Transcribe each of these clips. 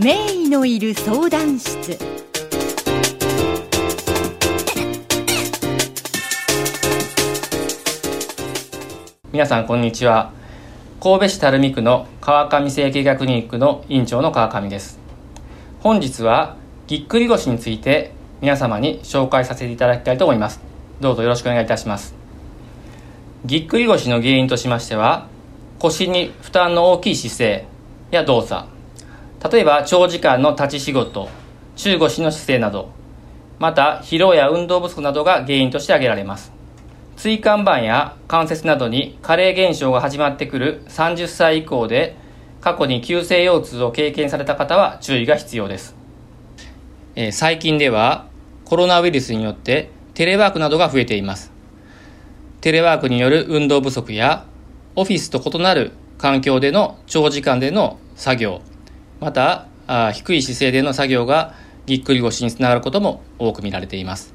名医のいる相談室。皆さんこんにちは。神戸市垂水区の川上整形外クリニックの院長の川上です。本日はぎっくり腰について皆様に紹介させていただきたいと思います。どうぞよろしくお願いいたします。ぎっくり腰の原因としましては腰に負担の大きい姿勢や動作。例えば長時間の立ち仕事中腰の姿勢など。また疲労や運動不足などが原因として挙げられます。椎間板や関節などに加齢現象が始まってくる30歳以降で過去に急性腰痛を経験された方は注意が必要です、えー、最近ではコロナウイルスによってテレワークなどが増えています。テレワークによる運動不足やオフィスと異なる環境での長時間での作業またあ低い姿勢での作業がぎっくり腰につながることも多く見られています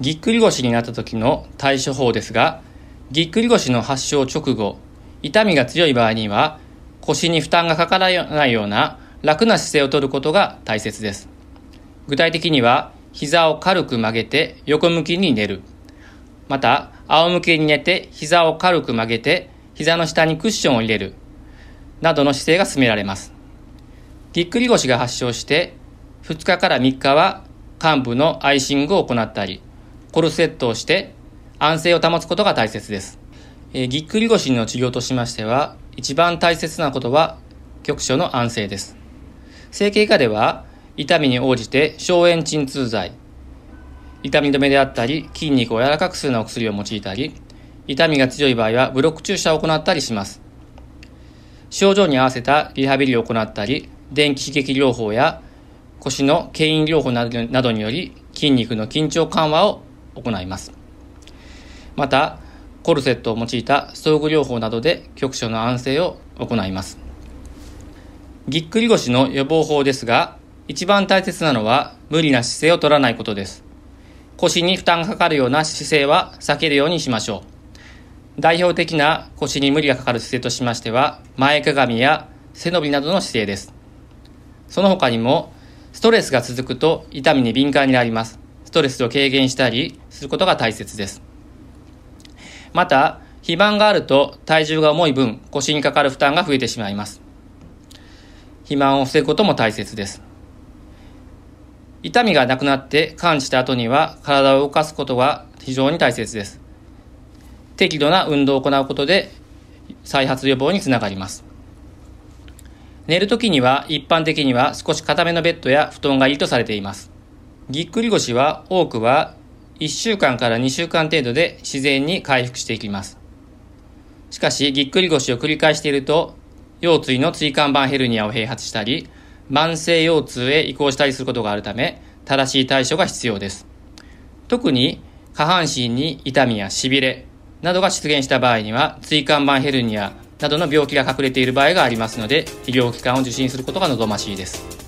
ぎっくり腰になった時の対処法ですが、ぎっくり腰の発症直後、痛みが強い場合には、腰に負担がかからないような楽な姿勢をとることが大切です。具体的には、膝を軽く曲げて横向きに寝る。また、仰向けに寝て膝を軽く曲げて膝の下にクッションを入れる。などの姿勢が進められます。ぎっくり腰が発症して2日から3日は患部のアイシングを行ったり、コルセットをして安静を保つことが大切です。えー、ぎっくり腰の治療としましては、一番大切なことは局所の安静です。整形外科では、痛みに応じて消炎鎮痛剤、痛み止めであったり、筋肉を柔らかくするようなお薬を用いたり、痛みが強い場合はブロック注射を行ったりします。症状に合わせたリハビリを行ったり、電気刺激療法や腰の牽引療法などにより筋肉の緊張緩和を行います。また、コルセットを用いた装具療法などで局所の安静を行います。ぎっくり腰の予防法ですが、一番大切なのは無理な姿勢を取らないことです。腰に負担がかかるような姿勢は避けるようにしましょう。代表的な腰に無理がかかる姿勢としましては、前かがみや背伸びなどの姿勢です。その他にも、ストレスが続くと痛みに敏感になります。ストレスを軽減したりすることが大切です。また、肥満があると体重が重い分腰にかかる負担が増えてしまいます。肥満を防ぐことも大切です。痛みがなくなって感じた後には体を動かすことが非常に大切です。適度な運動を行うことで再発予防につながります。寝るときには一般的には少し固めのベッドや布団がいいとされています。ぎっくり腰は多くは1週間から2週間程度で自然に回復していきます。しかし、ぎっくり腰を繰り返していると、腰椎の椎間板ヘルニアを併発したり、慢性腰痛へ移行したりすることがあるため、正しい対処が必要です。特に、下半身に痛みや痺れなどが出現した場合には、椎間板ヘルニアなどの病気が隠れている場合がありますので、医療機関を受診することが望ましいです。